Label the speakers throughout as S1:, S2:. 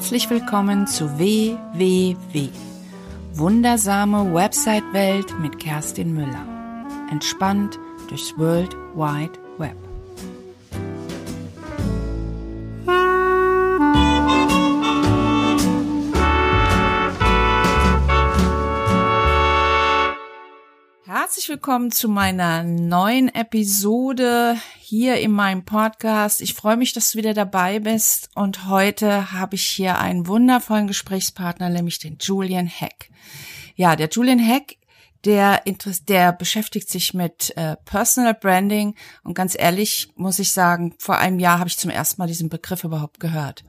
S1: Herzlich willkommen zu WWW. Wundersame Website-Welt mit Kerstin Müller. Entspannt durchs World Wide Web. Herzlich willkommen zu meiner neuen Episode hier in meinem Podcast. Ich freue mich, dass du wieder dabei bist und heute habe ich hier einen wundervollen Gesprächspartner, nämlich den Julian Heck. Ja, der Julian Heck, der, der beschäftigt sich mit äh, Personal Branding und ganz ehrlich muss ich sagen, vor einem Jahr habe ich zum ersten Mal diesen Begriff überhaupt gehört.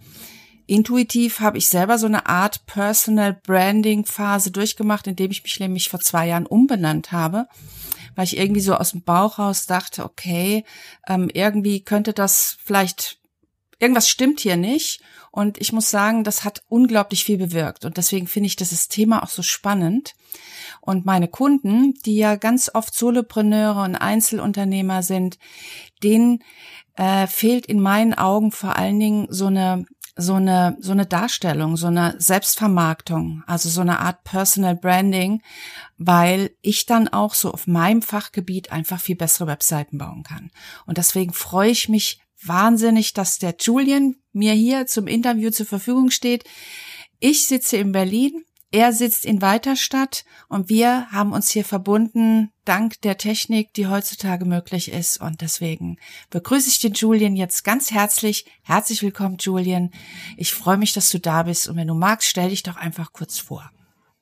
S1: Intuitiv habe ich selber so eine Art Personal Branding Phase durchgemacht, indem ich mich nämlich vor zwei Jahren umbenannt habe, weil ich irgendwie so aus dem Bauch raus dachte, okay, ähm, irgendwie könnte das vielleicht, irgendwas stimmt hier nicht. Und ich muss sagen, das hat unglaublich viel bewirkt. Und deswegen finde ich dieses Thema auch so spannend. Und meine Kunden, die ja ganz oft Solopreneure und Einzelunternehmer sind, denen äh, fehlt in meinen Augen vor allen Dingen so eine so eine, so eine Darstellung, so eine Selbstvermarktung, also so eine Art Personal Branding, weil ich dann auch so auf meinem Fachgebiet einfach viel bessere Webseiten bauen kann. Und deswegen freue ich mich wahnsinnig, dass der Julian mir hier zum Interview zur Verfügung steht. Ich sitze in Berlin er sitzt in Weiterstadt und wir haben uns hier verbunden dank der Technik, die heutzutage möglich ist. Und deswegen begrüße ich den Julian jetzt ganz herzlich. Herzlich willkommen, Julian. Ich freue mich, dass du da bist. Und wenn du magst, stell dich doch einfach kurz vor.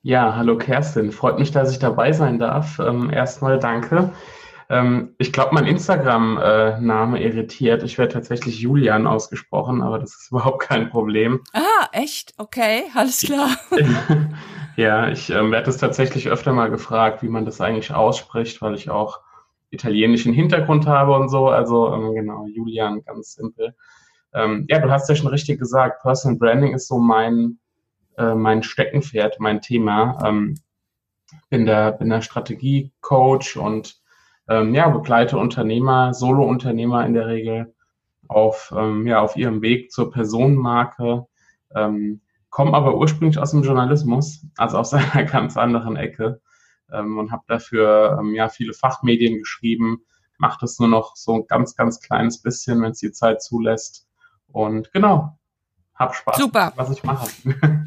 S2: Ja, hallo Kerstin. Freut mich, dass ich dabei sein darf. Ähm, erstmal danke. Ähm, ich glaube, mein Instagram-Name irritiert. Ich werde tatsächlich Julian ausgesprochen, aber das ist überhaupt kein Problem.
S1: Ah, echt? Okay, alles klar.
S2: ja, ich ähm, werde es tatsächlich öfter mal gefragt, wie man das eigentlich ausspricht, weil ich auch italienischen Hintergrund habe und so. Also ähm, genau, Julian, ganz simpel. Ähm, ja, du hast ja schon richtig gesagt, Personal Branding ist so mein, äh, mein Steckenpferd, mein Thema. Ähm, bin der, bin der Strategie-Coach und ähm, ja, begleite Unternehmer, Solo-Unternehmer in der Regel auf, ähm, ja, auf ihrem Weg zur Personenmarke, ähm, komme aber ursprünglich aus dem Journalismus, also aus einer ganz anderen Ecke ähm, und habe dafür ähm, ja viele Fachmedien geschrieben, mache das nur noch so ein ganz, ganz kleines bisschen, wenn es die Zeit zulässt. Und genau, hab Spaß,
S1: Super.
S2: was ich mache.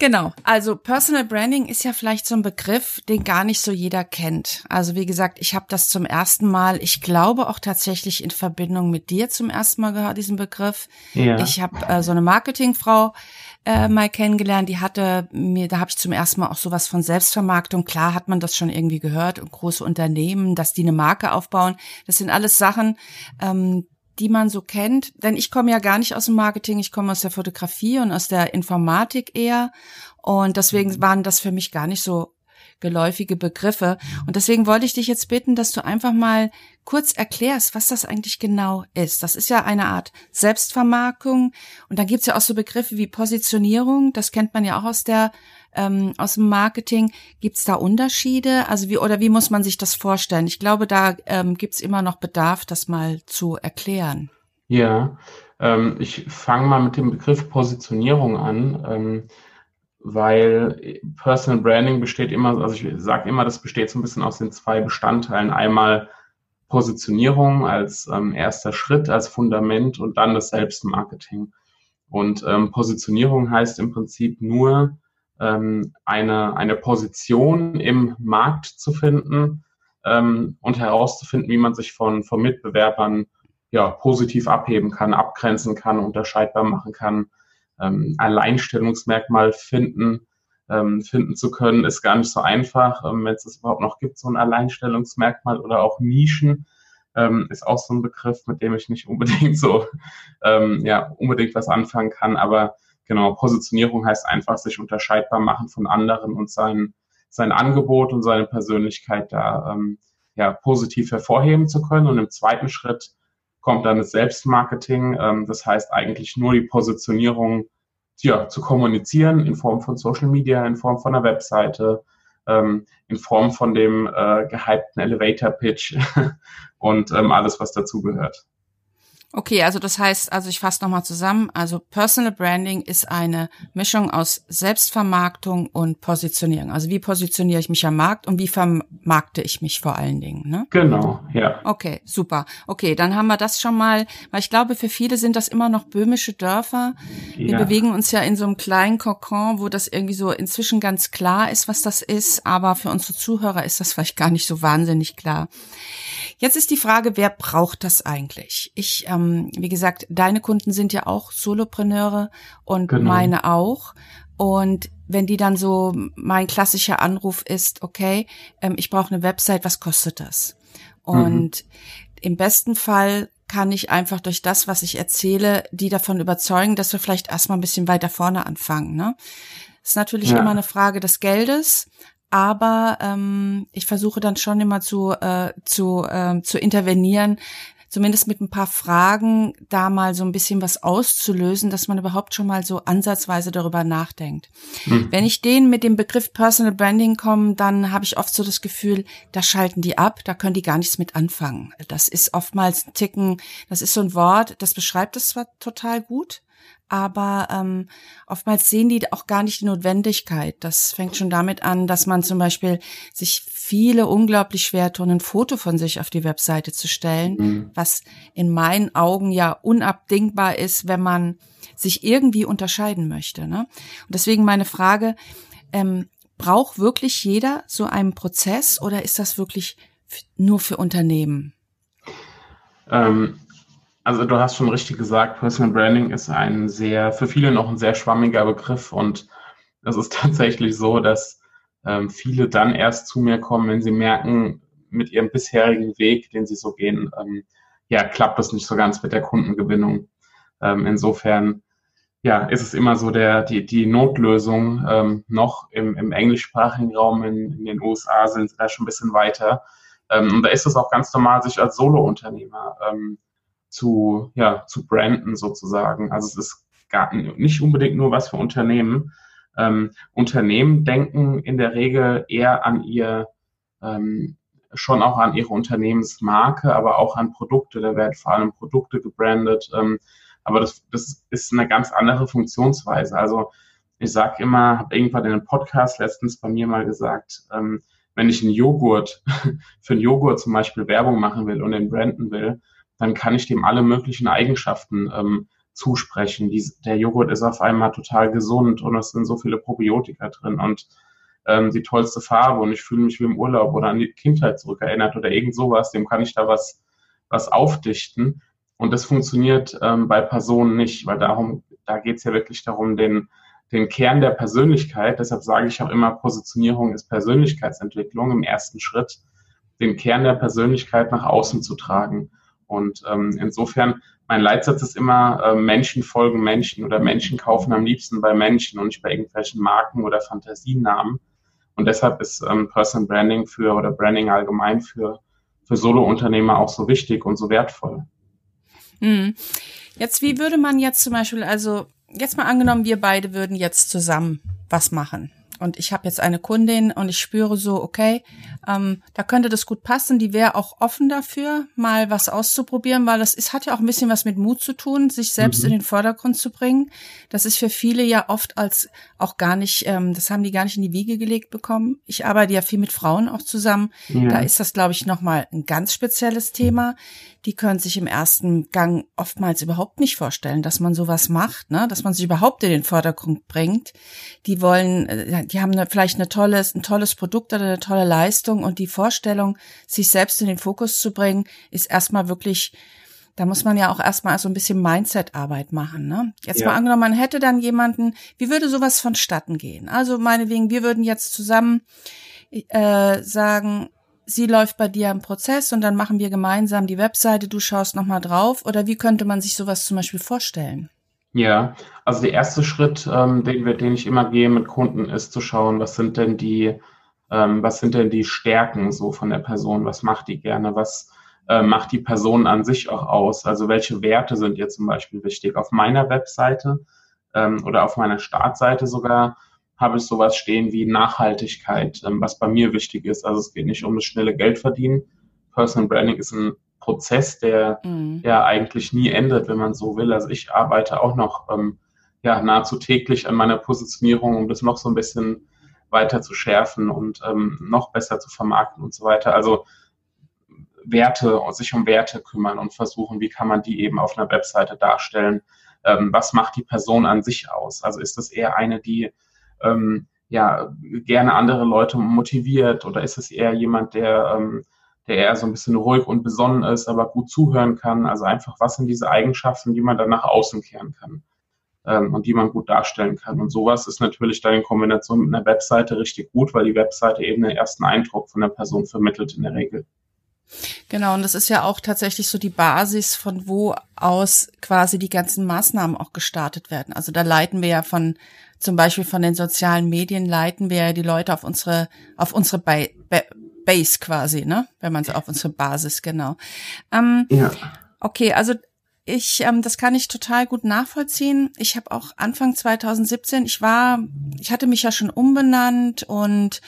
S1: Genau. Also Personal Branding ist ja vielleicht so ein Begriff, den gar nicht so jeder kennt. Also wie gesagt, ich habe das zum ersten Mal, ich glaube auch tatsächlich in Verbindung mit dir zum ersten Mal gehört, diesen Begriff. Ja. Ich habe äh, so eine Marketingfrau äh, mal kennengelernt, die hatte mir, da habe ich zum ersten Mal auch sowas von Selbstvermarktung. Klar hat man das schon irgendwie gehört und große Unternehmen, dass die eine Marke aufbauen. Das sind alles Sachen, ähm, die man so kennt. Denn ich komme ja gar nicht aus dem Marketing, ich komme aus der Fotografie und aus der Informatik eher. Und deswegen mhm. waren das für mich gar nicht so geläufige Begriffe. Und deswegen wollte ich dich jetzt bitten, dass du einfach mal kurz erklärst, was das eigentlich genau ist. Das ist ja eine Art Selbstvermarkung. Und dann gibt's ja auch so Begriffe wie Positionierung. Das kennt man ja auch aus der ähm, aus dem Marketing. Gibt's da Unterschiede? Also wie oder wie muss man sich das vorstellen? Ich glaube, da ähm, gibt's immer noch Bedarf, das mal zu erklären.
S2: Ja, ähm, ich fange mal mit dem Begriff Positionierung an. Ähm, weil Personal Branding besteht immer, also ich sage immer, das besteht so ein bisschen aus den zwei Bestandteilen. Einmal Positionierung als ähm, erster Schritt, als Fundament und dann das Selbstmarketing. Und ähm, Positionierung heißt im Prinzip nur ähm, eine, eine Position im Markt zu finden ähm, und herauszufinden, wie man sich von, von Mitbewerbern ja, positiv abheben kann, abgrenzen kann, unterscheidbar machen kann ähm, Alleinstellungsmerkmal finden, ähm, finden zu können, ist gar nicht so einfach, ähm, wenn es das überhaupt noch gibt, so ein Alleinstellungsmerkmal oder auch Nischen. Ähm, ist auch so ein Begriff, mit dem ich nicht unbedingt so, ja, unbedingt was anfangen kann. Aber genau, Positionierung heißt einfach sich unterscheidbar machen von anderen und sein, sein Angebot und seine Persönlichkeit da ähm, ja, positiv hervorheben zu können. Und im zweiten Schritt kommt dann das Selbstmarketing. Ähm, das heißt eigentlich nur die Positionierung ja, zu kommunizieren in Form von Social Media, in Form von einer Webseite, ähm, in Form von dem äh, gehypten Elevator Pitch und ähm, alles, was dazugehört.
S1: Okay, also das heißt, also ich fasse nochmal zusammen. Also Personal Branding ist eine Mischung aus Selbstvermarktung und Positionierung. Also wie positioniere ich mich am Markt und wie vermarkte ich mich vor allen Dingen? Ne?
S2: Genau, ja.
S1: Okay, super. Okay, dann haben wir das schon mal, weil ich glaube, für viele sind das immer noch böhmische Dörfer. Wir ja. bewegen uns ja in so einem kleinen Kokon, wo das irgendwie so inzwischen ganz klar ist, was das ist, aber für unsere Zuhörer ist das vielleicht gar nicht so wahnsinnig klar. Jetzt ist die Frage, wer braucht das eigentlich? Ich, ähm, wie gesagt, deine Kunden sind ja auch Solopreneure und genau. meine auch. Und wenn die dann so, mein klassischer Anruf ist, okay, ähm, ich brauche eine Website, was kostet das? Und mhm. im besten Fall kann ich einfach durch das, was ich erzähle, die davon überzeugen, dass wir vielleicht erstmal ein bisschen weiter vorne anfangen. Ne? Das ist natürlich ja. immer eine Frage des Geldes, aber ähm, ich versuche dann schon immer zu, äh, zu, äh, zu intervenieren, zumindest mit ein paar Fragen da mal so ein bisschen was auszulösen, dass man überhaupt schon mal so ansatzweise darüber nachdenkt. Mhm. Wenn ich denen mit dem Begriff Personal Branding komme, dann habe ich oft so das Gefühl, da schalten die ab, da können die gar nichts mit anfangen. Das ist oftmals ein Ticken, das ist so ein Wort, das beschreibt es zwar total gut, aber ähm, oftmals sehen die auch gar nicht die Notwendigkeit. Das fängt schon damit an, dass man zum Beispiel sich viele unglaublich schwer tun, ein Foto von sich auf die Webseite zu stellen, mhm. was in meinen Augen ja unabdingbar ist, wenn man sich irgendwie unterscheiden möchte. Ne? Und deswegen meine Frage, ähm, braucht wirklich jeder so einen Prozess oder ist das wirklich nur für Unternehmen?
S2: Ähm, also du hast schon richtig gesagt, Personal Branding ist ein sehr, für viele noch ein sehr schwammiger Begriff und es ist tatsächlich so, dass ähm, viele dann erst zu mir kommen, wenn sie merken, mit ihrem bisherigen Weg, den sie so gehen, ähm, ja, klappt das nicht so ganz mit der Kundengewinnung. Ähm, insofern, ja, ist es immer so der, die, die Notlösung ähm, noch im, im englischsprachigen Raum in, in den USA sind sie da schon ein bisschen weiter. Ähm, und da ist es auch ganz normal, sich als Solo-Unternehmer ähm, zu, ja, zu branden sozusagen. Also es ist gar nicht unbedingt nur was für Unternehmen. Ähm, Unternehmen denken in der Regel eher an ihr, ähm, schon auch an ihre Unternehmensmarke, aber auch an Produkte. Da werden vor allem Produkte gebrandet. Ähm, aber das, das ist eine ganz andere Funktionsweise. Also ich sage immer, habe irgendwann in einem Podcast letztens bei mir mal gesagt, ähm, wenn ich einen Joghurt, für einen Joghurt zum Beispiel Werbung machen will und den branden will, dann kann ich dem alle möglichen Eigenschaften ähm, zusprechen. Die, der Joghurt ist auf einmal total gesund und es sind so viele Probiotika drin und ähm, die tollste Farbe und ich fühle mich wie im Urlaub oder an die Kindheit zurückerinnert oder irgend sowas, dem kann ich da was, was aufdichten. Und das funktioniert ähm, bei Personen nicht, weil darum, da geht es ja wirklich darum, den, den Kern der Persönlichkeit, deshalb sage ich auch immer, Positionierung ist Persönlichkeitsentwicklung im ersten Schritt, den Kern der Persönlichkeit nach außen zu tragen. Und ähm, insofern, mein Leitsatz ist immer, äh, Menschen folgen Menschen oder Menschen kaufen am liebsten bei Menschen und nicht bei irgendwelchen Marken oder Fantasienamen. Und deshalb ist ähm, Personal Branding für oder Branding allgemein für, für Solo-Unternehmer auch so wichtig und so wertvoll.
S1: Hm. Jetzt, wie würde man jetzt zum Beispiel, also jetzt mal angenommen, wir beide würden jetzt zusammen was machen und ich habe jetzt eine Kundin und ich spüre so, okay, ähm, da könnte das gut passen. Die wäre auch offen dafür, mal was auszuprobieren, weil das ist, hat ja auch ein bisschen was mit Mut zu tun, sich selbst mhm. in den Vordergrund zu bringen. Das ist für viele ja oft als auch gar nicht, ähm, das haben die gar nicht in die Wiege gelegt bekommen. Ich arbeite ja viel mit Frauen auch zusammen. Ja. Da ist das, glaube ich, nochmal ein ganz spezielles Thema die können sich im ersten Gang oftmals überhaupt nicht vorstellen, dass man sowas macht, ne? dass man sich überhaupt in den Vordergrund bringt. Die wollen, äh, die haben eine, vielleicht eine tolles, ein tolles Produkt oder eine tolle Leistung und die Vorstellung, sich selbst in den Fokus zu bringen, ist erstmal wirklich da muss man ja auch erstmal so ein bisschen Mindset-Arbeit machen. Ne? Jetzt ja. mal angenommen, man hätte dann jemanden, wie würde sowas vonstatten gehen? Also meinetwegen, wir würden jetzt zusammen äh, sagen, sie läuft bei dir im Prozess und dann machen wir gemeinsam die Webseite, du schaust nochmal drauf oder wie könnte man sich sowas zum Beispiel vorstellen?
S2: Ja, also der erste Schritt, ähm, den, wir, den ich immer gehe mit Kunden, ist zu schauen, was sind denn die, ähm, was sind denn die Stärken so von der Person, was macht die gerne, was äh, macht die Person an sich auch aus, also welche Werte sind ihr zum Beispiel wichtig. Auf meiner Webseite ähm, oder auf meiner Startseite sogar habe ich sowas stehen wie Nachhaltigkeit, ähm, was bei mir wichtig ist. Also es geht nicht um das schnelle Geld verdienen. Personal Branding ist ein Prozess, der mhm. ja eigentlich nie endet, wenn man so will. Also ich arbeite auch noch ähm, ja, nahezu täglich an meiner Positionierung, um das noch so ein bisschen weiter zu schärfen und ähm, noch besser zu vermarkten und so weiter. Also Werte, sich um Werte kümmern und versuchen, wie kann man die eben auf einer Webseite darstellen. Ähm, was macht die Person an sich aus? Also ist das eher eine, die ähm, ja gerne andere Leute motiviert oder ist es eher jemand, der ähm, der eher so ein bisschen ruhig und besonnen ist, aber gut zuhören kann. Also einfach, was sind diese Eigenschaften, die man dann nach außen kehren kann ähm, und die man gut darstellen kann. Und sowas ist natürlich dann in Kombination mit einer Webseite richtig gut, weil die Webseite eben den ersten Eindruck von der Person vermittelt in der Regel.
S1: Genau, und das ist ja auch tatsächlich so die Basis, von wo aus quasi die ganzen Maßnahmen auch gestartet werden. Also da leiten wir ja von, zum Beispiel von den sozialen Medien, leiten wir ja die Leute auf unsere, auf unsere Be Be Base quasi, ne? Wenn man so auf unsere Basis, genau. Ähm, ja. Okay, also ich, ähm, das kann ich total gut nachvollziehen. Ich habe auch Anfang 2017, ich war, ich hatte mich ja schon umbenannt und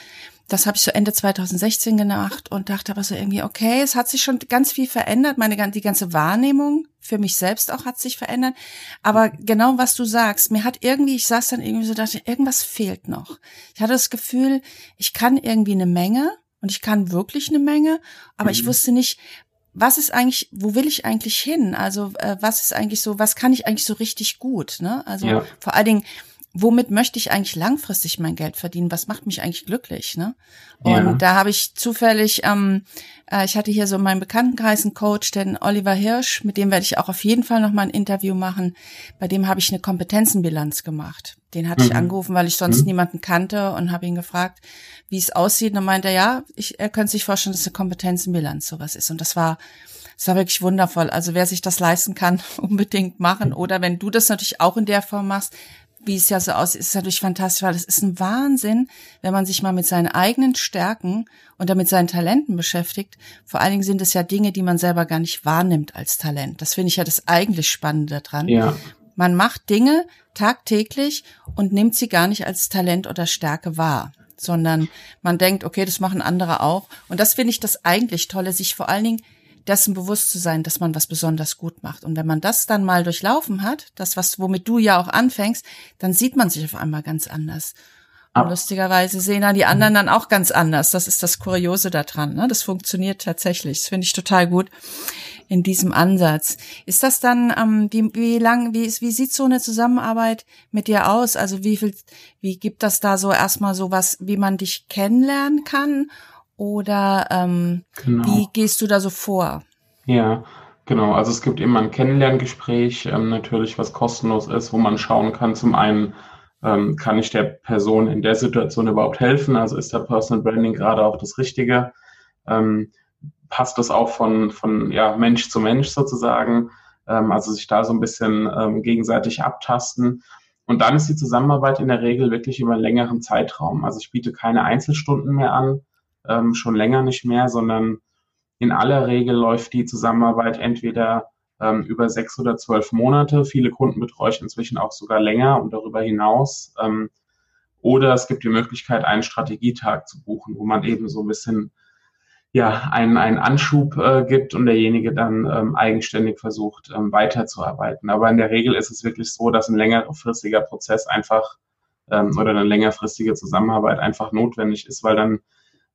S1: das habe ich so Ende 2016 gemacht und dachte aber so irgendwie, okay, es hat sich schon ganz viel verändert. Meine die ganze Wahrnehmung für mich selbst auch hat sich verändert. Aber genau was du sagst, mir hat irgendwie, ich saß dann irgendwie so, dachte, irgendwas fehlt noch. Ich hatte das Gefühl, ich kann irgendwie eine Menge und ich kann wirklich eine Menge, aber mhm. ich wusste nicht, was ist eigentlich, wo will ich eigentlich hin? Also äh, was ist eigentlich so, was kann ich eigentlich so richtig gut? Ne? Also ja. vor allen Dingen, womit möchte ich eigentlich langfristig mein Geld verdienen? Was macht mich eigentlich glücklich? Ne? Und ja. da habe ich zufällig, ähm, äh, ich hatte hier so in meinem Bekanntenkreis einen Coach, den Oliver Hirsch, mit dem werde ich auch auf jeden Fall noch mal ein Interview machen. Bei dem habe ich eine Kompetenzenbilanz gemacht. Den hatte mhm. ich angerufen, weil ich sonst mhm. niemanden kannte und habe ihn gefragt, wie es aussieht. Und dann meinte er, ja, ich, er könnte sich vorstellen, dass eine Kompetenzenbilanz sowas ist. Und das war das war wirklich wundervoll. Also wer sich das leisten kann, unbedingt machen. Oder wenn du das natürlich auch in der Form machst, wie es ja so aussieht, ist natürlich fantastisch, weil es ist ein Wahnsinn, wenn man sich mal mit seinen eigenen Stärken und damit seinen Talenten beschäftigt. Vor allen Dingen sind es ja Dinge, die man selber gar nicht wahrnimmt als Talent. Das finde ich ja das eigentlich Spannende daran. Ja. Man macht Dinge tagtäglich und nimmt sie gar nicht als Talent oder Stärke wahr, sondern man denkt, okay, das machen andere auch. Und das finde ich das eigentlich Tolle, sich vor allen Dingen dessen bewusst zu sein, dass man was besonders gut macht. Und wenn man das dann mal durchlaufen hat, das, was, womit du ja auch anfängst, dann sieht man sich auf einmal ganz anders. Und lustigerweise sehen dann die anderen dann auch ganz anders. Das ist das Kuriose daran. Ne? Das funktioniert tatsächlich. Das finde ich total gut in diesem Ansatz. Ist das dann, ähm, wie, wie lang, wie, wie sieht so eine Zusammenarbeit mit dir aus? Also wie viel, wie gibt das da so erstmal so was, wie man dich kennenlernen kann? Oder ähm, genau. wie gehst du da so vor?
S2: Ja, genau. Also es gibt immer ein Kennenlerngespräch, ähm, natürlich, was kostenlos ist, wo man schauen kann, zum einen, ähm, kann ich der Person in der Situation überhaupt helfen? Also ist der Personal Branding gerade auch das Richtige? Ähm, passt das auch von, von ja, Mensch zu Mensch sozusagen? Ähm, also sich da so ein bisschen ähm, gegenseitig abtasten. Und dann ist die Zusammenarbeit in der Regel wirklich über einen längeren Zeitraum. Also ich biete keine Einzelstunden mehr an, ähm, schon länger nicht mehr, sondern in aller Regel läuft die Zusammenarbeit entweder ähm, über sechs oder zwölf Monate. Viele Kunden betreue ich inzwischen auch sogar länger und darüber hinaus. Ähm, oder es gibt die Möglichkeit, einen Strategietag zu buchen, wo man eben so ein bisschen ja, einen, einen Anschub äh, gibt und derjenige dann ähm, eigenständig versucht, ähm, weiterzuarbeiten. Aber in der Regel ist es wirklich so, dass ein längerfristiger Prozess einfach ähm, oder eine längerfristige Zusammenarbeit einfach notwendig ist, weil dann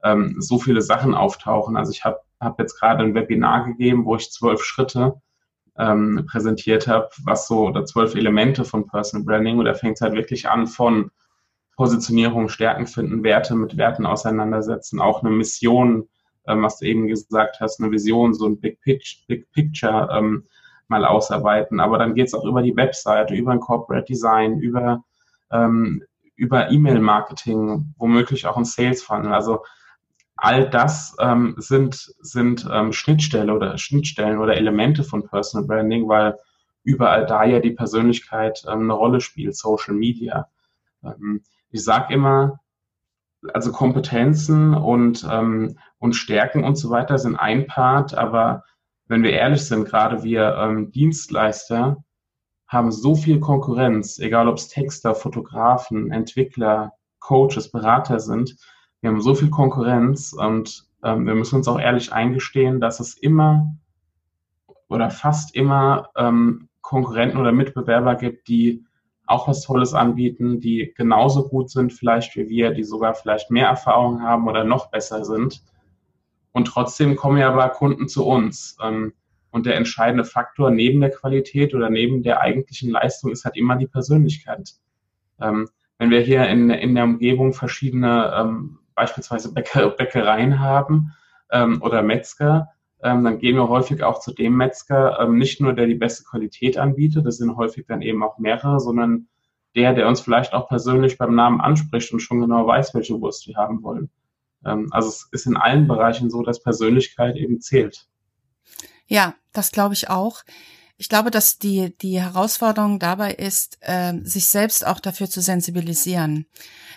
S2: ähm, so viele Sachen auftauchen. Also ich habe hab jetzt gerade ein Webinar gegeben, wo ich zwölf Schritte ähm, präsentiert habe, was so, oder zwölf Elemente von Personal Branding. Und da fängt es halt wirklich an von Positionierung, Stärken finden, Werte mit Werten auseinandersetzen, auch eine Mission, ähm, was du eben gesagt hast, eine Vision, so ein Big, Pitch, Big Picture ähm, mal ausarbeiten. Aber dann geht es auch über die Webseite, über ein Corporate Design, über, ähm, über E-Mail-Marketing, womöglich auch ein Sales Funnel. Also all das ähm, sind, sind ähm, Schnittstelle oder Schnittstellen oder Elemente von Personal Branding, weil überall da ja die Persönlichkeit ähm, eine Rolle spielt, Social Media. Ähm, ich sage immer, also Kompetenzen und, ähm, und Stärken und so weiter sind ein Part, aber wenn wir ehrlich sind, gerade wir ähm, Dienstleister haben so viel Konkurrenz, egal ob es Texter, Fotografen, Entwickler, Coaches, Berater sind, wir haben so viel Konkurrenz und ähm, wir müssen uns auch ehrlich eingestehen, dass es immer oder fast immer ähm, Konkurrenten oder Mitbewerber gibt, die auch was Tolles anbieten, die genauso gut sind vielleicht wie wir, die sogar vielleicht mehr Erfahrung haben oder noch besser sind. Und trotzdem kommen ja aber Kunden zu uns. Ähm, und der entscheidende Faktor neben der Qualität oder neben der eigentlichen Leistung ist halt immer die Persönlichkeit. Ähm, wenn wir hier in, in der Umgebung verschiedene ähm, beispielsweise Bäcker, Bäckereien haben oder Metzger, dann gehen wir häufig auch zu dem Metzger, nicht nur der die beste Qualität anbietet, das sind häufig dann eben auch mehrere, sondern der, der uns vielleicht auch persönlich beim Namen anspricht und schon genau weiß, welche Wurst wir haben wollen. also es ist in allen Bereichen so, dass Persönlichkeit eben zählt.
S1: Ja, das glaube ich auch. Ich glaube, dass die, die Herausforderung dabei ist, äh, sich selbst auch dafür zu sensibilisieren.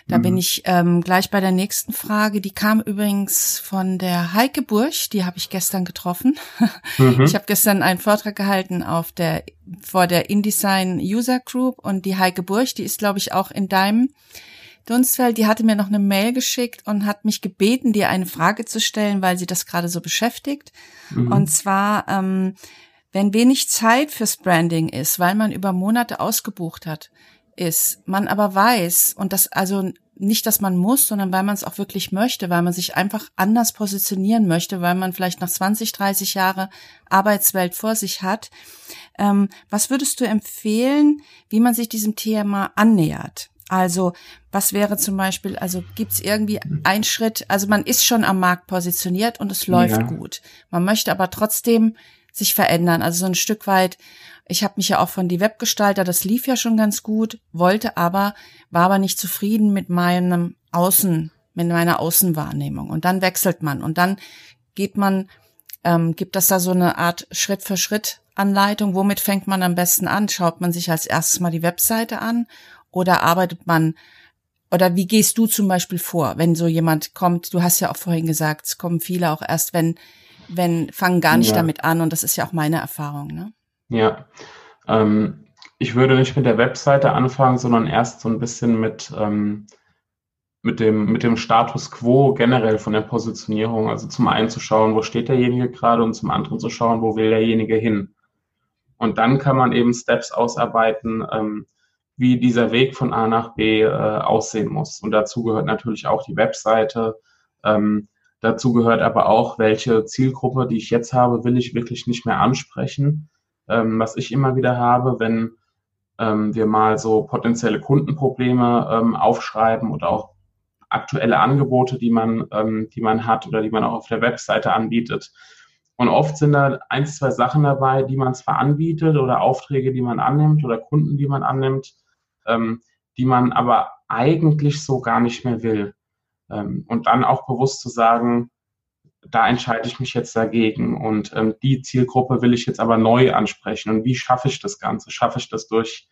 S1: Da mhm. bin ich ähm, gleich bei der nächsten Frage. Die kam übrigens von der Heike Burch, die habe ich gestern getroffen. Mhm. Ich habe gestern einen Vortrag gehalten auf der vor der InDesign User Group und die Heike Burch, die ist, glaube ich, auch in deinem Dunstfeld, die hatte mir noch eine Mail geschickt und hat mich gebeten, dir eine Frage zu stellen, weil sie das gerade so beschäftigt. Mhm. Und zwar, ähm, wenn wenig Zeit fürs Branding ist, weil man über Monate ausgebucht hat, ist, man aber weiß und das also nicht, dass man muss, sondern weil man es auch wirklich möchte, weil man sich einfach anders positionieren möchte, weil man vielleicht noch 20, 30 Jahre Arbeitswelt vor sich hat. Ähm, was würdest du empfehlen, wie man sich diesem Thema annähert? Also was wäre zum Beispiel, also gibt's irgendwie einen Schritt, also man ist schon am Markt positioniert und es läuft ja. gut. Man möchte aber trotzdem sich verändern. Also so ein Stück weit, ich habe mich ja auch von die Webgestalter, das lief ja schon ganz gut, wollte aber, war aber nicht zufrieden mit meinem Außen, mit meiner Außenwahrnehmung. Und dann wechselt man und dann geht man, ähm, gibt das da so eine Art Schritt für Schritt Anleitung, womit fängt man am besten an? Schaut man sich als erstes mal die Webseite an oder arbeitet man, oder wie gehst du zum Beispiel vor, wenn so jemand kommt? Du hast ja auch vorhin gesagt, es kommen viele auch erst, wenn, wenn, fangen gar nicht ja. damit an. Und das ist ja auch meine Erfahrung, ne?
S2: Ja. Ähm, ich würde nicht mit der Webseite anfangen, sondern erst so ein bisschen mit, ähm, mit dem, mit dem Status quo generell von der Positionierung. Also zum einen zu schauen, wo steht derjenige gerade und zum anderen zu schauen, wo will derjenige hin. Und dann kann man eben Steps ausarbeiten, ähm, wie dieser Weg von A nach B äh, aussehen muss. Und dazu gehört natürlich auch die Webseite. Ähm, dazu gehört aber auch, welche Zielgruppe, die ich jetzt habe, will ich wirklich nicht mehr ansprechen. Ähm, was ich immer wieder habe, wenn ähm, wir mal so potenzielle Kundenprobleme ähm, aufschreiben oder auch aktuelle Angebote, die man, ähm, die man hat oder die man auch auf der Webseite anbietet. Und oft sind da ein, zwei Sachen dabei, die man zwar anbietet oder Aufträge, die man annimmt oder Kunden, die man annimmt, ähm, die man aber eigentlich so gar nicht mehr will. Ähm, und dann auch bewusst zu sagen, da entscheide ich mich jetzt dagegen und ähm, die Zielgruppe will ich jetzt aber neu ansprechen. Und wie schaffe ich das Ganze? Schaffe ich das durch,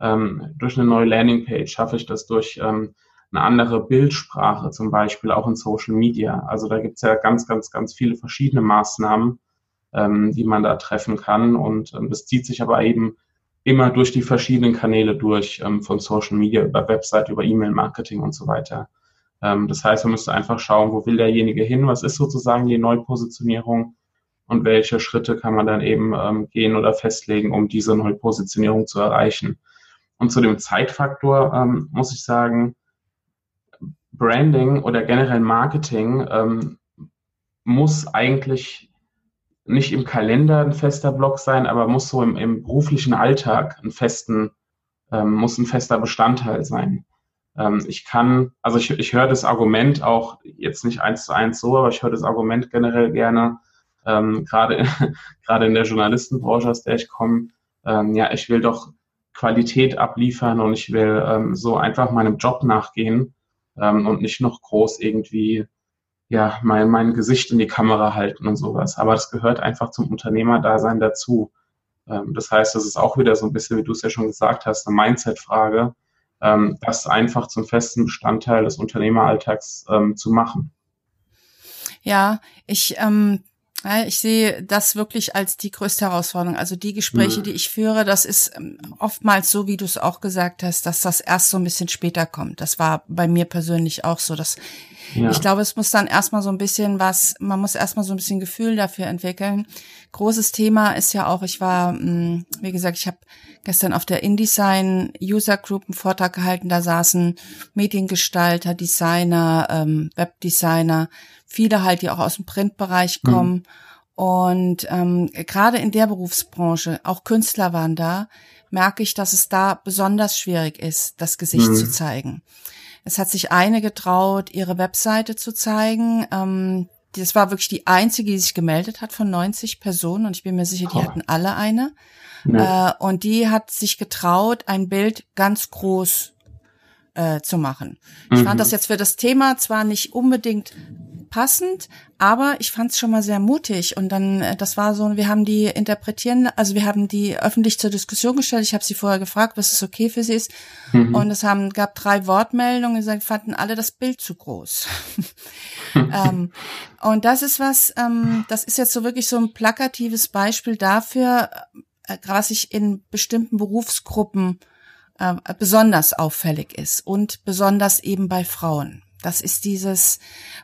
S2: ähm, durch eine neue Landingpage? Schaffe ich das durch ähm, eine andere Bildsprache, zum Beispiel auch in Social Media? Also da gibt es ja ganz, ganz, ganz viele verschiedene Maßnahmen, ähm, die man da treffen kann. Und ähm, das zieht sich aber eben immer durch die verschiedenen Kanäle durch, ähm, von Social Media über Website, über E-Mail-Marketing und so weiter. Ähm, das heißt, man müsste einfach schauen, wo will derjenige hin, was ist sozusagen die Neupositionierung und welche Schritte kann man dann eben ähm, gehen oder festlegen, um diese Neupositionierung zu erreichen. Und zu dem Zeitfaktor ähm, muss ich sagen, Branding oder generell Marketing muss eigentlich nicht im Kalender ein fester Block sein, aber muss so im, im beruflichen Alltag ein festen, ähm, muss ein fester Bestandteil sein. Ähm, ich kann, also ich, ich höre das Argument auch jetzt nicht eins zu eins so, aber ich höre das Argument generell gerne, ähm, gerade gerade in der Journalistenbranche, aus der ich komme, ähm, ja, ich will doch Qualität abliefern und ich will ähm, so einfach meinem Job nachgehen ähm, und nicht noch groß irgendwie ja, mein, mein Gesicht in die Kamera halten und sowas. Aber das gehört einfach zum Unternehmerdasein dazu. Ähm, das heißt, das ist auch wieder so ein bisschen, wie du es ja schon gesagt hast, eine Mindset-Frage, ähm, das einfach zum festen Bestandteil des Unternehmeralltags ähm, zu machen.
S1: Ja, ich ähm, ich sehe das wirklich als die größte Herausforderung. Also die Gespräche, mhm. die ich führe, das ist ähm, oftmals so, wie du es auch gesagt hast, dass das erst so ein bisschen später kommt. Das war bei mir persönlich auch so, dass Ja. Ich glaube, es muss dann erstmal so ein bisschen was, man muss erstmal so ein bisschen Gefühl dafür entwickeln. Großes Thema ist ja auch, ich war, hm, wie gesagt, ich habe gestern auf der InDesign User Group einen Vortrag gehalten, da saßen Mediengestalter, Designer, ähm, Webdesigner, viele halt, die auch aus dem Printbereich mhm. kommen. Mhm. Und ähm, gerade in der Berufsbranche, auch Künstler waren da, merke ich, dass es da besonders schwierig ist, das Gesicht mhm. zu zeigen. Es hat sich eine getraut, ihre Webseite zu zeigen. Ähm, das war wirklich die einzige, die sich gemeldet hat von 90 Personen und ich bin mir sicher, die oh. hatten alle eine. Ja. Äh, und die hat sich getraut, ein Bild ganz groß äh, zu machen. Ich mhm. fand das jetzt für das Thema zwar nicht unbedingt passend, aber ich fand es schon mal sehr mutig. Und dann, äh, das war so, wir haben die interpretieren, also wir haben die öffentlich zur Diskussion gestellt. Ich habe sie vorher gefragt, was es okay für sie ist. Mhm. Und es haben gab drei Wortmeldungen, sie fanden alle das Bild zu groß. ähm, und das ist was, ähm, das ist jetzt so wirklich so ein plakatives Beispiel dafür, äh, was ich in bestimmten Berufsgruppen äh, besonders auffällig ist und besonders eben bei Frauen. Das ist dieses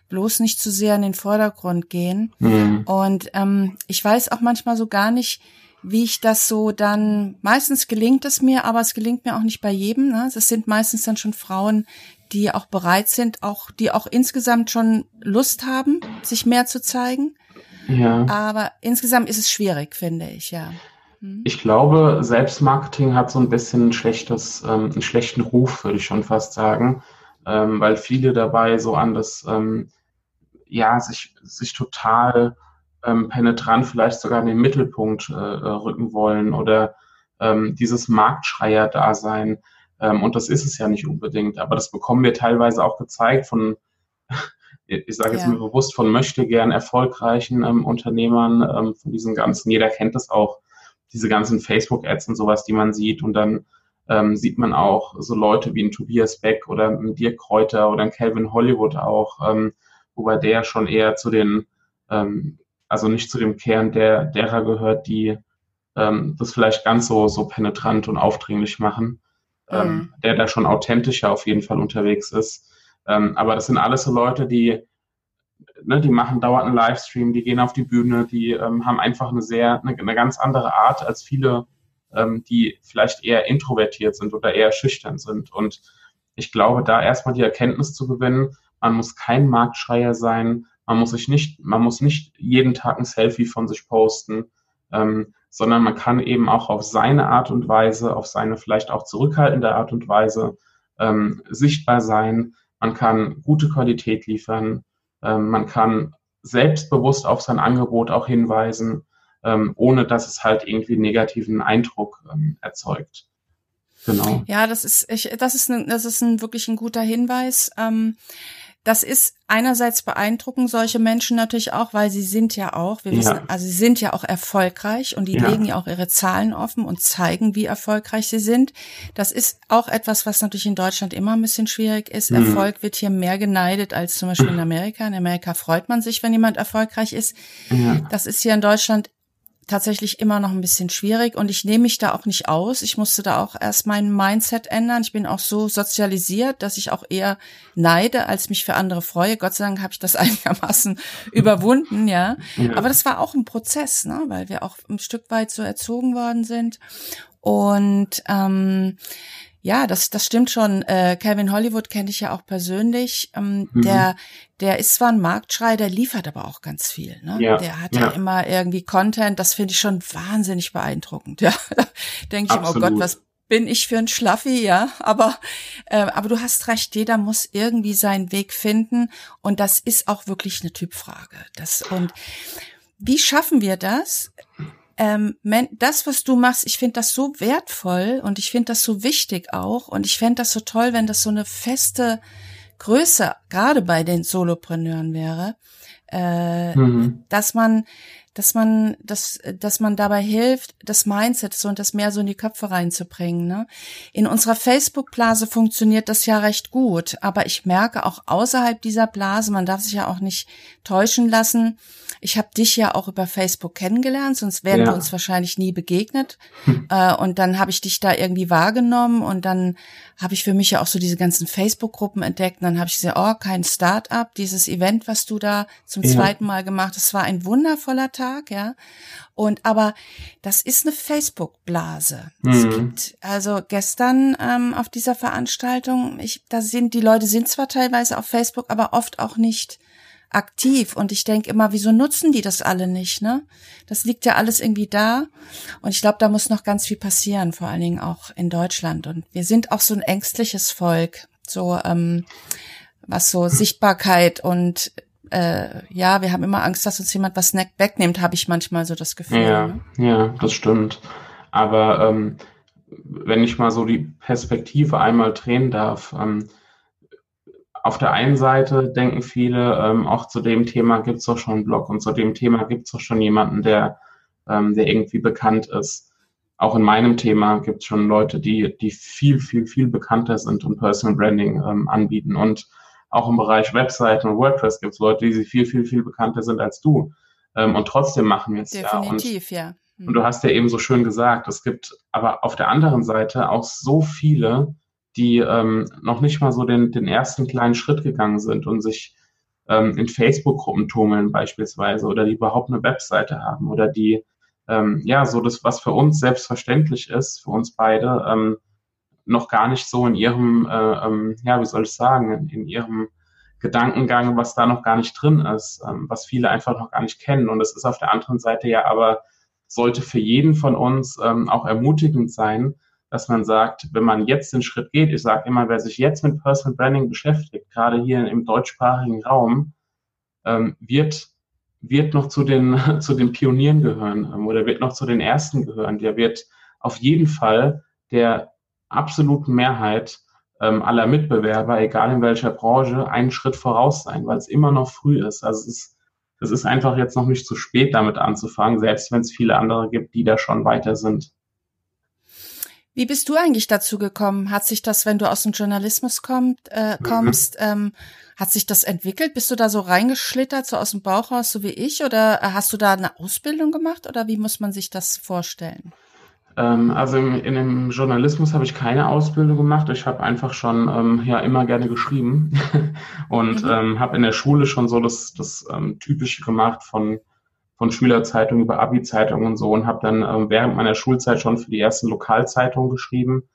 S1: bloß nicht zu sehr in den Vordergrund gehen. Mhm. Und ähm, ich weiß auch manchmal so gar nicht, wie ich das so dann, meistens gelingt es mir, aber es gelingt mir auch nicht bei jedem. Ne? Es sind meistens dann schon Frauen, die auch bereit sind, auch, die auch insgesamt schon Lust haben, sich mehr zu zeigen. Ja. Aber insgesamt ist es schwierig, finde ich, ja.
S2: Hm? Ich glaube, Selbstmarketing hat so ein bisschen ein schlechtes, ähm, einen schlechten Ruf, würde ich schon fast sagen ähm, weil viele dabei so an das, ähm, ja, sich, sich total ähm, penetrant vielleicht sogar in den Mittelpunkt äh, rücken wollen oder ähm, dieses Marktschreier-Dasein. Ähm, und das ist es ja nicht unbedingt, aber das bekommen wir teilweise auch gezeigt von, ich sage jetzt ja. mal bewusst, von möchte gern erfolgreichen ähm, Unternehmern, von diesen ganzen, jeder kennt das auch, diese ganzen Facebook-Ads und sowas, die man sieht und dann ähm, sieht man auch so Leute wie ein Tobias Beck oder ein Dirk Kräuter oder ein Calvin Hollywood auch, ähm, wobei der schon eher zu den, ähm, also nicht zu dem Kern der, derer gehört, die ähm, das vielleicht ganz so, so penetrant und aufdringlich machen, ähm, mhm. der da schon authentischer auf jeden Fall unterwegs ist. Ähm, aber das sind alles so Leute, die, ne, die machen dauernd einen Livestream, die gehen auf die Bühne, die haben einfach eine sehr, eine, eine ganz andere Art als viele ähm, die vielleicht eher introvertiert sind oder eher schüchtern sind. Und ich glaube, da erstmal die Erkenntnis zu gewinnen, man muss kein Marktschreier sein, man muss sich nicht, man muss nicht jeden Tag ein Selfie von sich posten, ähm, sondern man kann eben auch auf seine Art und Weise, auf seine vielleicht auch zurückhaltende Art und Weise ähm, sichtbar sein. Man kann gute Qualität liefern. Ähm, man kann selbstbewusst auf sein Angebot auch hinweisen ähm, ohne dass es halt irgendwie einen negativen Eindruck ähm, erzeugt.
S1: Genau. Ja, das ist, ich, das ist, ein, das ist ein wirklich ein guter Hinweis. Ähm, das ist einerseits beeindruckend, solche Menschen natürlich auch, weil sie sind ja auch, wir ja. wissen, also sie sind ja auch erfolgreich und die ja. legen ja auch ihre Zahlen offen und zeigen, wie erfolgreich sie sind. Das ist auch etwas, was natürlich in Deutschland immer ein bisschen schwierig ist. Mhm. Erfolg wird hier mehr geneidet als zum Beispiel in Amerika. In Amerika freut man sich, wenn jemand erfolgreich ist. Ja. Das ist hier in Deutschland tatsächlich immer noch ein bisschen schwierig und ich nehme mich da auch nicht aus. Ich musste da auch erst mein Mindset ändern. Ich bin auch so sozialisiert, dass ich auch eher neide, als mich für andere freue. Gott sei Dank habe ich das einigermaßen überwunden, ja. ja. Aber das war auch ein Prozess, ne? weil wir auch ein Stück weit so erzogen worden sind. Und ähm, ja, das, das stimmt schon. Äh, Calvin Hollywood kenne ich ja auch persönlich. Ähm, mhm. Der, der ist zwar ein Marktschrei, der liefert aber auch ganz viel. Ne? Ja, der hat ja. ja immer irgendwie Content. Das finde ich schon wahnsinnig beeindruckend. Ja, denke ich immer, oh Gott, was bin ich für ein Schlaffi, ja. Aber, äh, aber du hast recht, jeder muss irgendwie seinen Weg finden. Und das ist auch wirklich eine Typfrage. Das, und wie schaffen wir das? Ähm, das, was du machst, ich finde das so wertvoll und ich finde das so wichtig auch und ich fände das so toll, wenn das so eine feste Größe gerade bei den Solopreneuren wäre, äh, mhm. dass man dass man, dass, dass man dabei hilft, das Mindset so und das mehr so in die Köpfe reinzubringen. Ne? In unserer Facebook-Blase funktioniert das ja recht gut, aber ich merke auch außerhalb dieser Blase, man darf sich ja auch nicht täuschen lassen. Ich habe dich ja auch über Facebook kennengelernt, sonst wären ja. wir uns wahrscheinlich nie begegnet. Hm. Äh, und dann habe ich dich da irgendwie wahrgenommen und dann habe ich für mich ja auch so diese ganzen Facebook-Gruppen entdeckt. Und dann habe ich gesagt, oh, kein Start-up, dieses Event, was du da zum ja. zweiten Mal gemacht hast, war ein wundervoller Tag, ja. Und aber das ist eine Facebook-Blase. Mhm. Es gibt also gestern ähm, auf dieser Veranstaltung, ich, da sind die Leute sind zwar teilweise auf Facebook, aber oft auch nicht aktiv. Und ich denke immer, wieso nutzen die das alle nicht, ne? Das liegt ja alles irgendwie da. Und ich glaube, da muss noch ganz viel passieren, vor allen Dingen auch in Deutschland. Und wir sind auch so ein ängstliches Volk, so ähm, was so Sichtbarkeit und äh, ja, wir haben immer Angst, dass uns jemand was wegnimmt, habe ich manchmal so das Gefühl.
S2: Ja, ne? ja, das stimmt. Aber ähm, wenn ich mal so die Perspektive einmal drehen darf, ähm, auf der einen Seite denken viele, ähm, auch zu dem Thema gibt es doch schon einen Blog und zu dem Thema gibt es doch schon jemanden, der, ähm, der irgendwie bekannt ist. Auch in meinem Thema gibt es schon Leute, die, die viel, viel, viel bekannter sind und Personal Branding ähm, anbieten. Und auch im Bereich Webseiten und WordPress gibt es Leute, die viel, viel, viel bekannter sind als du. Ähm, und trotzdem machen wir es
S1: ja. Definitiv, ja.
S2: Und du hast ja eben so schön gesagt, es gibt aber auf der anderen Seite auch so viele, die ähm, noch nicht mal so den, den ersten kleinen Schritt gegangen sind und sich ähm, in Facebook-Gruppen tummeln beispielsweise oder die überhaupt eine Webseite haben oder die ähm, ja so das, was für uns selbstverständlich ist, für uns beide, ähm, noch gar nicht so in ihrem, äh, ähm, ja, wie soll ich sagen, in, in ihrem Gedankengang, was da noch gar nicht drin ist, ähm, was viele einfach noch gar nicht kennen. Und es ist auf der anderen Seite ja aber, sollte für jeden von uns ähm, auch ermutigend sein, dass man sagt, wenn man jetzt den Schritt geht, ich sage immer, wer sich jetzt mit Personal Branding beschäftigt, gerade hier im deutschsprachigen Raum, ähm, wird, wird noch zu den, zu den Pionieren gehören ähm, oder wird noch zu den Ersten gehören. Der wird auf jeden Fall der absoluten Mehrheit ähm, aller Mitbewerber, egal in welcher Branche, einen Schritt voraus sein, weil es immer noch früh ist. Also es ist, es ist einfach jetzt noch nicht zu spät, damit anzufangen, selbst wenn es viele andere gibt, die da schon weiter sind.
S1: Wie bist du eigentlich dazu gekommen? Hat sich das, wenn du aus dem Journalismus kommt, äh, mhm. kommst, mhm. ähm, hat sich das entwickelt? Bist du da so reingeschlittert, so aus dem Bauch raus, so wie ich? Oder äh, hast du da eine Ausbildung gemacht? Oder wie muss man sich das vorstellen?
S2: Ähm, also in, in dem Journalismus habe ich keine Ausbildung gemacht. Ich habe einfach schon ähm, ja immer gerne geschrieben und mhm. ähm, habe in der Schule schon so das, das ähm, Typische gemacht von von Schülerzeitung über Abi-Zeitung und so und habe dann ähm, während meiner Schulzeit schon für die ersten Lokalzeitungen geschrieben.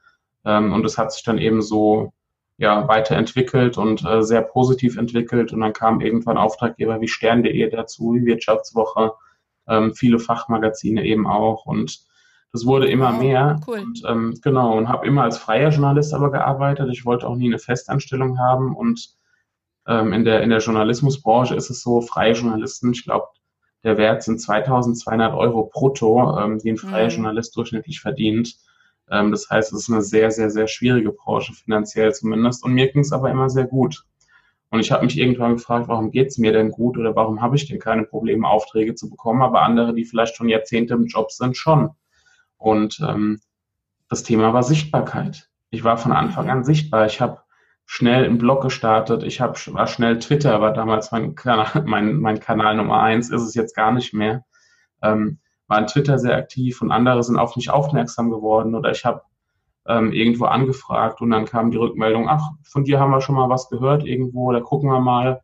S2: Ähm, und es hat sich dann eben so ja, weiterentwickelt und äh, sehr positiv entwickelt. Und dann kamen irgendwann Auftraggeber wie Stern.de dazu, wie Wirtschaftswoche, ähm, viele Fachmagazine eben auch. Und das wurde immer wow, mehr. Cool. Und, ähm, genau, und habe immer als freier Journalist aber gearbeitet. Ich wollte auch nie eine Festanstellung haben. Und ähm, in, der, in der Journalismusbranche ist es so, freie Journalisten, ich glaube, der Wert sind 2200 Euro brutto, ähm, die ein freier mhm. Journalist durchschnittlich verdient. Ähm, das heißt, es ist eine sehr, sehr, sehr schwierige Branche, finanziell zumindest. Und mir ging es aber immer sehr gut. Und ich habe mich irgendwann gefragt, warum geht es mir denn gut oder warum habe ich denn keine Probleme, Aufträge zu bekommen, aber andere, die vielleicht schon Jahrzehnte im Job sind, schon. Und ähm, das Thema war Sichtbarkeit. Ich war von Anfang an sichtbar. Ich habe schnell einen Blog gestartet. Ich hab, war schnell Twitter, war damals mein Kanal, mein, mein Kanal Nummer eins, ist es jetzt gar nicht mehr. Ähm, war in Twitter sehr aktiv und andere sind auf mich aufmerksam geworden oder ich habe ähm, irgendwo angefragt und dann kam die Rückmeldung, ach, von dir haben wir schon mal was gehört irgendwo oder gucken wir mal.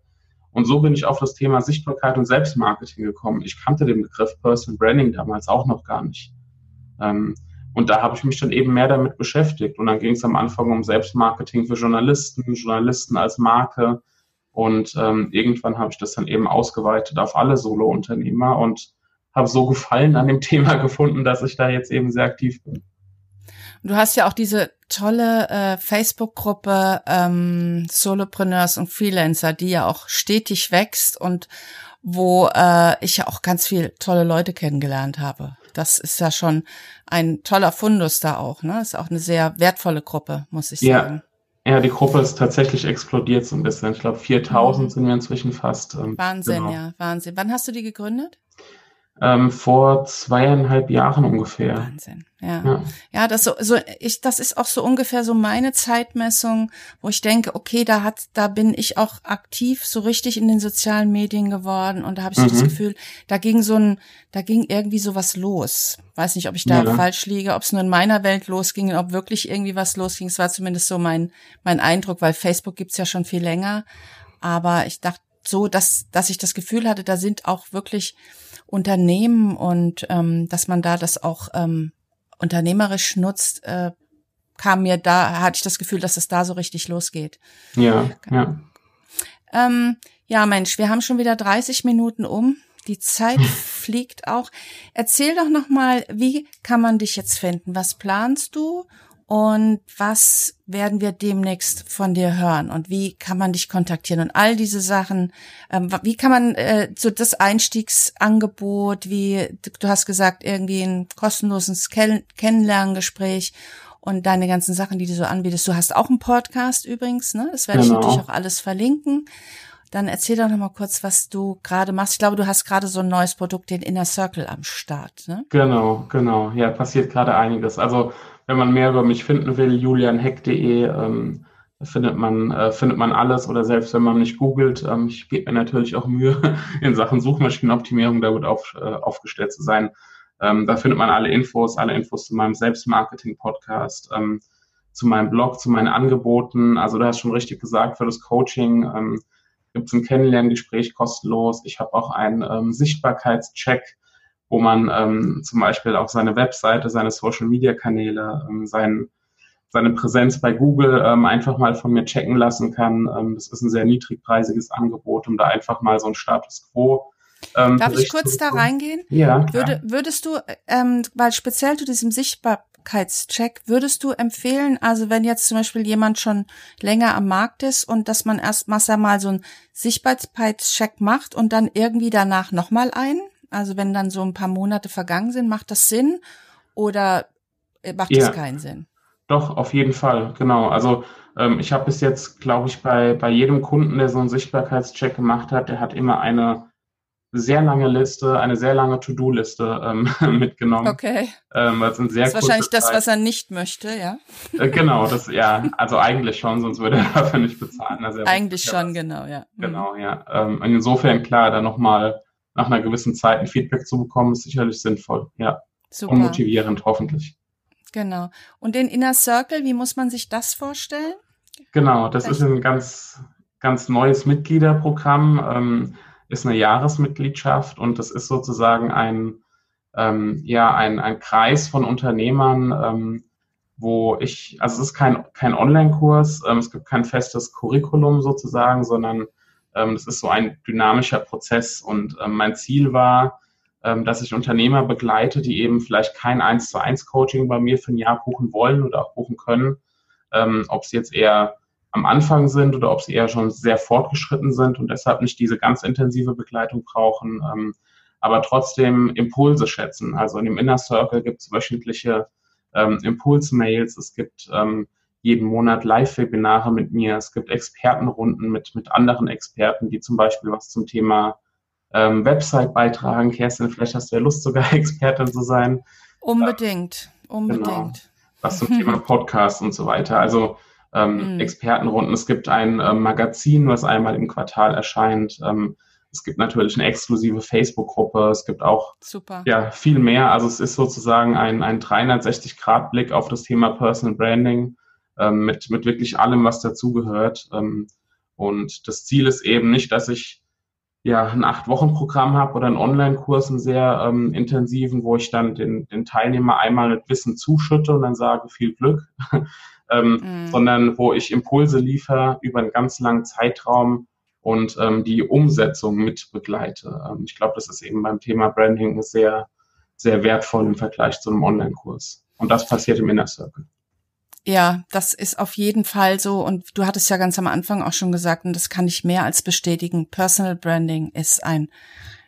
S2: Und so bin ich auf das Thema Sichtbarkeit und Selbstmarketing gekommen. Ich kannte den Begriff Personal Branding damals auch noch gar nicht. Ähm, und da habe ich mich dann eben mehr damit beschäftigt. Und dann ging es am Anfang um Selbstmarketing für Journalisten, Journalisten als Marke. Und ähm, irgendwann habe ich das dann eben ausgeweitet auf alle Solo-Unternehmer und habe so Gefallen an dem Thema gefunden, dass ich da jetzt eben sehr aktiv bin.
S1: Du hast ja auch diese tolle äh, Facebook-Gruppe ähm, Solopreneurs und Freelancer, die ja auch stetig wächst und wo äh, ich ja auch ganz viele tolle Leute kennengelernt habe. Das ist ja schon ein toller Fundus da auch, ne? Ist auch eine sehr wertvolle Gruppe, muss ich ja. sagen.
S2: Ja, die Gruppe ist tatsächlich explodiert so ein bisschen. Ich glaube, 4000 mhm. sind wir inzwischen fast.
S1: Ähm, Wahnsinn, genau. ja, Wahnsinn. Wann hast du die gegründet?
S2: Ähm, vor zweieinhalb Jahren ungefähr.
S1: Wahnsinn. Ja. ja. Ja, das so, so, ich, das ist auch so ungefähr so meine Zeitmessung, wo ich denke, okay, da hat, da bin ich auch aktiv so richtig in den sozialen Medien geworden und da habe ich mhm. so das mhm. Gefühl, da ging so ein, da ging irgendwie so was los. Weiß nicht, ob ich da ja. falsch liege, ob es nur in meiner Welt losging, ob wirklich irgendwie was losging. Es war zumindest so mein, mein Eindruck, weil Facebook gibt's ja schon viel länger. Aber ich dachte so, dass, dass ich das Gefühl hatte, da sind auch wirklich Unternehmen und ähm, dass man da das auch ähm, unternehmerisch nutzt, äh, kam mir da, hatte ich das Gefühl, dass es da so richtig losgeht.
S2: Ja, ja.
S1: Ähm, ja, Mensch, wir haben schon wieder 30 Minuten um. Die Zeit fliegt auch. Erzähl doch noch mal, wie kann man dich jetzt finden? Was planst du? Und was werden wir demnächst von dir hören und wie kann man dich kontaktieren und all diese Sachen. Ähm, wie kann man äh, so das Einstiegsangebot, wie du hast gesagt, irgendwie ein kostenloses Ken Kennenlerngespräch und deine ganzen Sachen, die du so anbietest. Du hast auch einen Podcast übrigens, ne? Das werde genau. ich natürlich auch alles verlinken. Dann erzähl doch noch mal kurz, was du gerade machst. Ich glaube, du hast gerade so ein neues Produkt, den Inner Circle am Start. Ne?
S2: Genau, genau. Ja, passiert gerade einiges. Also wenn man mehr über mich finden will, julianheck.de, ähm, findet man, äh, findet man alles oder selbst wenn man mich googelt, ähm, ich gebe mir natürlich auch Mühe in Sachen Suchmaschinenoptimierung da gut auf, äh, aufgestellt zu sein. Ähm, da findet man alle Infos, alle Infos zu meinem Selbstmarketing-Podcast, ähm, zu meinem Blog, zu meinen Angeboten. Also du hast schon richtig gesagt, für das Coaching ähm, gibt es ein Kennenlerngespräch kostenlos. Ich habe auch einen ähm, Sichtbarkeitscheck, wo man ähm, zum Beispiel auch seine Webseite, seine Social-Media-Kanäle, ähm, sein, seine Präsenz bei Google ähm, einfach mal von mir checken lassen kann. Ähm, das ist ein sehr niedrigpreisiges Angebot, um da einfach mal so ein Status Quo
S1: ähm, Darf ich kurz da reingehen?
S2: Ja.
S1: Würde, würdest du, ähm, weil speziell zu diesem Sichtbarkeitscheck, würdest du empfehlen, also wenn jetzt zum Beispiel jemand schon länger am Markt ist und dass man erst mal so einen Sichtbarkeitscheck macht und dann irgendwie danach nochmal einen? Also wenn dann so ein paar Monate vergangen sind, macht das Sinn oder äh, macht ja. das keinen Sinn?
S2: Doch, auf jeden Fall, genau. Also ähm, ich habe bis jetzt, glaube ich, bei, bei jedem Kunden, der so einen Sichtbarkeitscheck gemacht hat, der hat immer eine sehr lange Liste, eine sehr lange To-Do-Liste ähm, mitgenommen.
S1: Okay.
S2: Ähm,
S1: das ist wahrscheinlich das, was er nicht möchte, ja?
S2: Äh, genau, das ja, also eigentlich schon, sonst würde er dafür nicht bezahlen. Also
S1: eigentlich schon, genau, ja.
S2: Mhm. Genau, ja. Ähm, insofern klar, da nochmal nach einer gewissen Zeit ein Feedback zu bekommen, ist sicherlich sinnvoll, ja. Super. Und motivierend, hoffentlich.
S1: Genau. Und den Inner Circle, wie muss man sich das vorstellen?
S2: Genau, das Vielleicht. ist ein ganz, ganz neues Mitgliederprogramm, ähm, ist eine Jahresmitgliedschaft und das ist sozusagen ein, ähm, ja, ein, ein Kreis von Unternehmern, ähm, wo ich, also es ist kein, kein Online-Kurs, ähm, es gibt kein festes Curriculum sozusagen, sondern das ist so ein dynamischer Prozess und ähm, mein Ziel war, ähm, dass ich Unternehmer begleite, die eben vielleicht kein 1 zu 1 Coaching bei mir für ein Jahr buchen wollen oder auch buchen können, ob sie jetzt eher am Anfang sind oder ob sie eher schon sehr fortgeschritten sind und deshalb nicht diese ganz intensive Begleitung brauchen, aber trotzdem Impulse schätzen. Also in dem Inner Circle gibt es wöchentliche ähm, Impulsmails, es gibt ähm, jeden Monat Live-Webinare mit mir. Es gibt Expertenrunden mit, mit anderen Experten, die zum Beispiel was zum Thema ähm, Website beitragen. Kerstin, vielleicht hast du ja Lust, sogar Expertin zu sein.
S1: Unbedingt, unbedingt. Genau.
S2: Was zum Thema Podcast und so weiter. Also ähm, mhm. Expertenrunden. Es gibt ein ähm, Magazin, was einmal im Quartal erscheint. Ähm, es gibt natürlich eine exklusive Facebook-Gruppe. Es gibt auch
S1: Super.
S2: Ja, viel mehr. Also es ist sozusagen ein, ein 360-Grad-Blick auf das Thema Personal Branding ähm, mit, mit wirklich allem, was dazugehört. Ähm, und das Ziel ist eben nicht, dass ich ja ein Acht-Wochen-Programm habe oder einen Online-Kurs, einen sehr ähm, intensiven, wo ich dann den, den Teilnehmer einmal mit Wissen zuschütte und dann sage, viel Glück, ähm, mhm. sondern wo ich Impulse liefere über einen ganz langen Zeitraum und ähm, die Umsetzung mit begleite. Ähm, ich glaube, das ist eben beim Thema Branding sehr, sehr wertvoll im Vergleich zu einem Online-Kurs. Und das passiert im Inner Circle.
S1: Ja, das ist auf jeden Fall so. Und du hattest ja ganz am Anfang auch schon gesagt, und das kann ich mehr als bestätigen. Personal Branding ist ein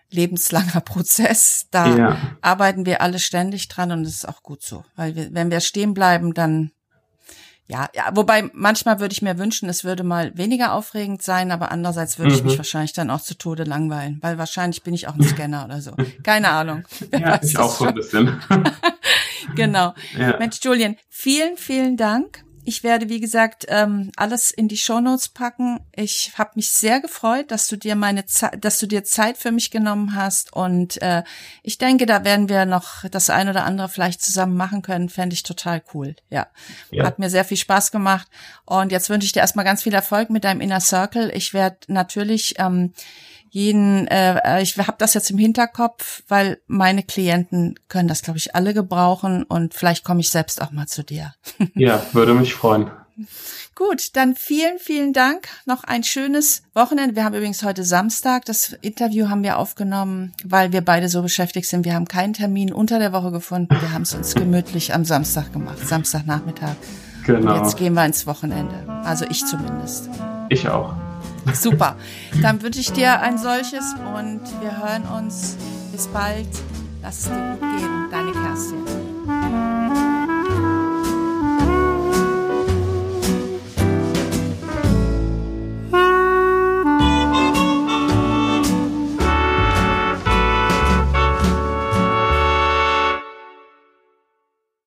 S1: lebenslanger Prozess. Da ja. arbeiten wir alle ständig dran und das ist auch gut so. Weil wir, wenn wir stehen bleiben, dann, ja, ja, wobei manchmal würde ich mir wünschen, es würde mal weniger aufregend sein, aber andererseits würde ich mich
S2: Mhm.
S1: wahrscheinlich dann auch zu Tode langweilen, weil wahrscheinlich bin ich auch ein Scanner oder so. Keine Ahnung. Wer
S2: Ja, ich auch so ein bisschen.
S1: Genau.
S2: ja.
S1: Mensch, Julian, vielen, vielen Dank. Ich werde, wie gesagt, ähm, alles in die Shownotes packen. Ich habe mich sehr gefreut, dass du dir meine Zeit, dass du dir Zeit für mich genommen hast. Und äh, ich denke, da werden wir noch das ein oder andere vielleicht zusammen machen können. Fände ich total cool. Ja.
S2: Ja.
S1: Hat mir sehr viel Spaß gemacht. Und jetzt wünsche ich dir erstmal ganz viel Erfolg mit deinem Inner Circle. Ich werde natürlich ähm, jeden, äh, ich habe das jetzt im Hinterkopf, weil meine Klienten können das, glaube ich, alle gebrauchen und vielleicht komme ich selbst auch mal zu dir.
S2: ja, würde mich freuen.
S1: Gut, dann vielen, vielen Dank. Noch ein schönes Wochenende. Wir haben übrigens heute Samstag. Das Interview haben wir aufgenommen, weil wir beide so beschäftigt sind. Wir haben keinen Termin unter der Woche gefunden. Wir haben es uns gemütlich am Samstag gemacht, Samstagnachmittag. Und
S2: Genau.
S1: jetzt gehen wir ins Wochenende. Also ich zumindest.
S2: Ich auch.
S1: Super. Dann wünsche ich dir ein solches und wir hören uns. Bis bald. Lass es dir gut gehen. Deine Kerstin.